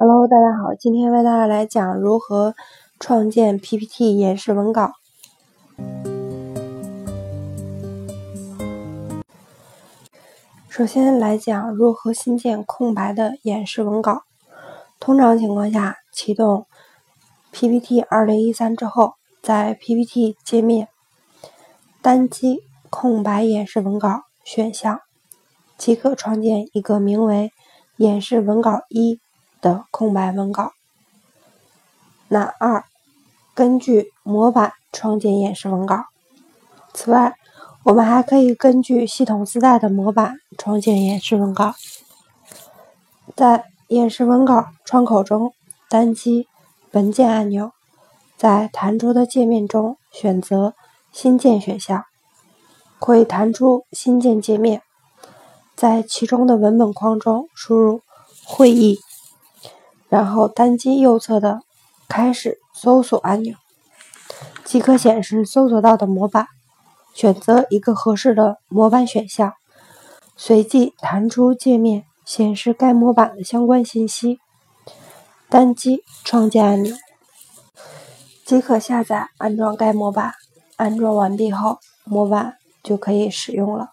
Hello，大家好，今天为大家来讲如何创建 PPT 演示文稿。首先来讲如何新建空白的演示文稿。通常情况下，启动 PPT 二零一三之后，在 PPT 界面单击空白演示文稿选项，即可创建一个名为演示文稿一。的空白文稿。那二，根据模板创建演示文稿。此外，我们还可以根据系统自带的模板创建演示文稿。在演示文稿窗口中，单击文件按钮，在弹出的界面中选择新建选项，会弹出新建界面。在其中的文本框中输入会议。然后单击右侧的“开始搜索”按钮，即可显示搜索到的模板。选择一个合适的模板选项，随即弹出界面，显示该模板的相关信息。单击创建按钮，即可下载安装该模板。安装完毕后，模板就可以使用了。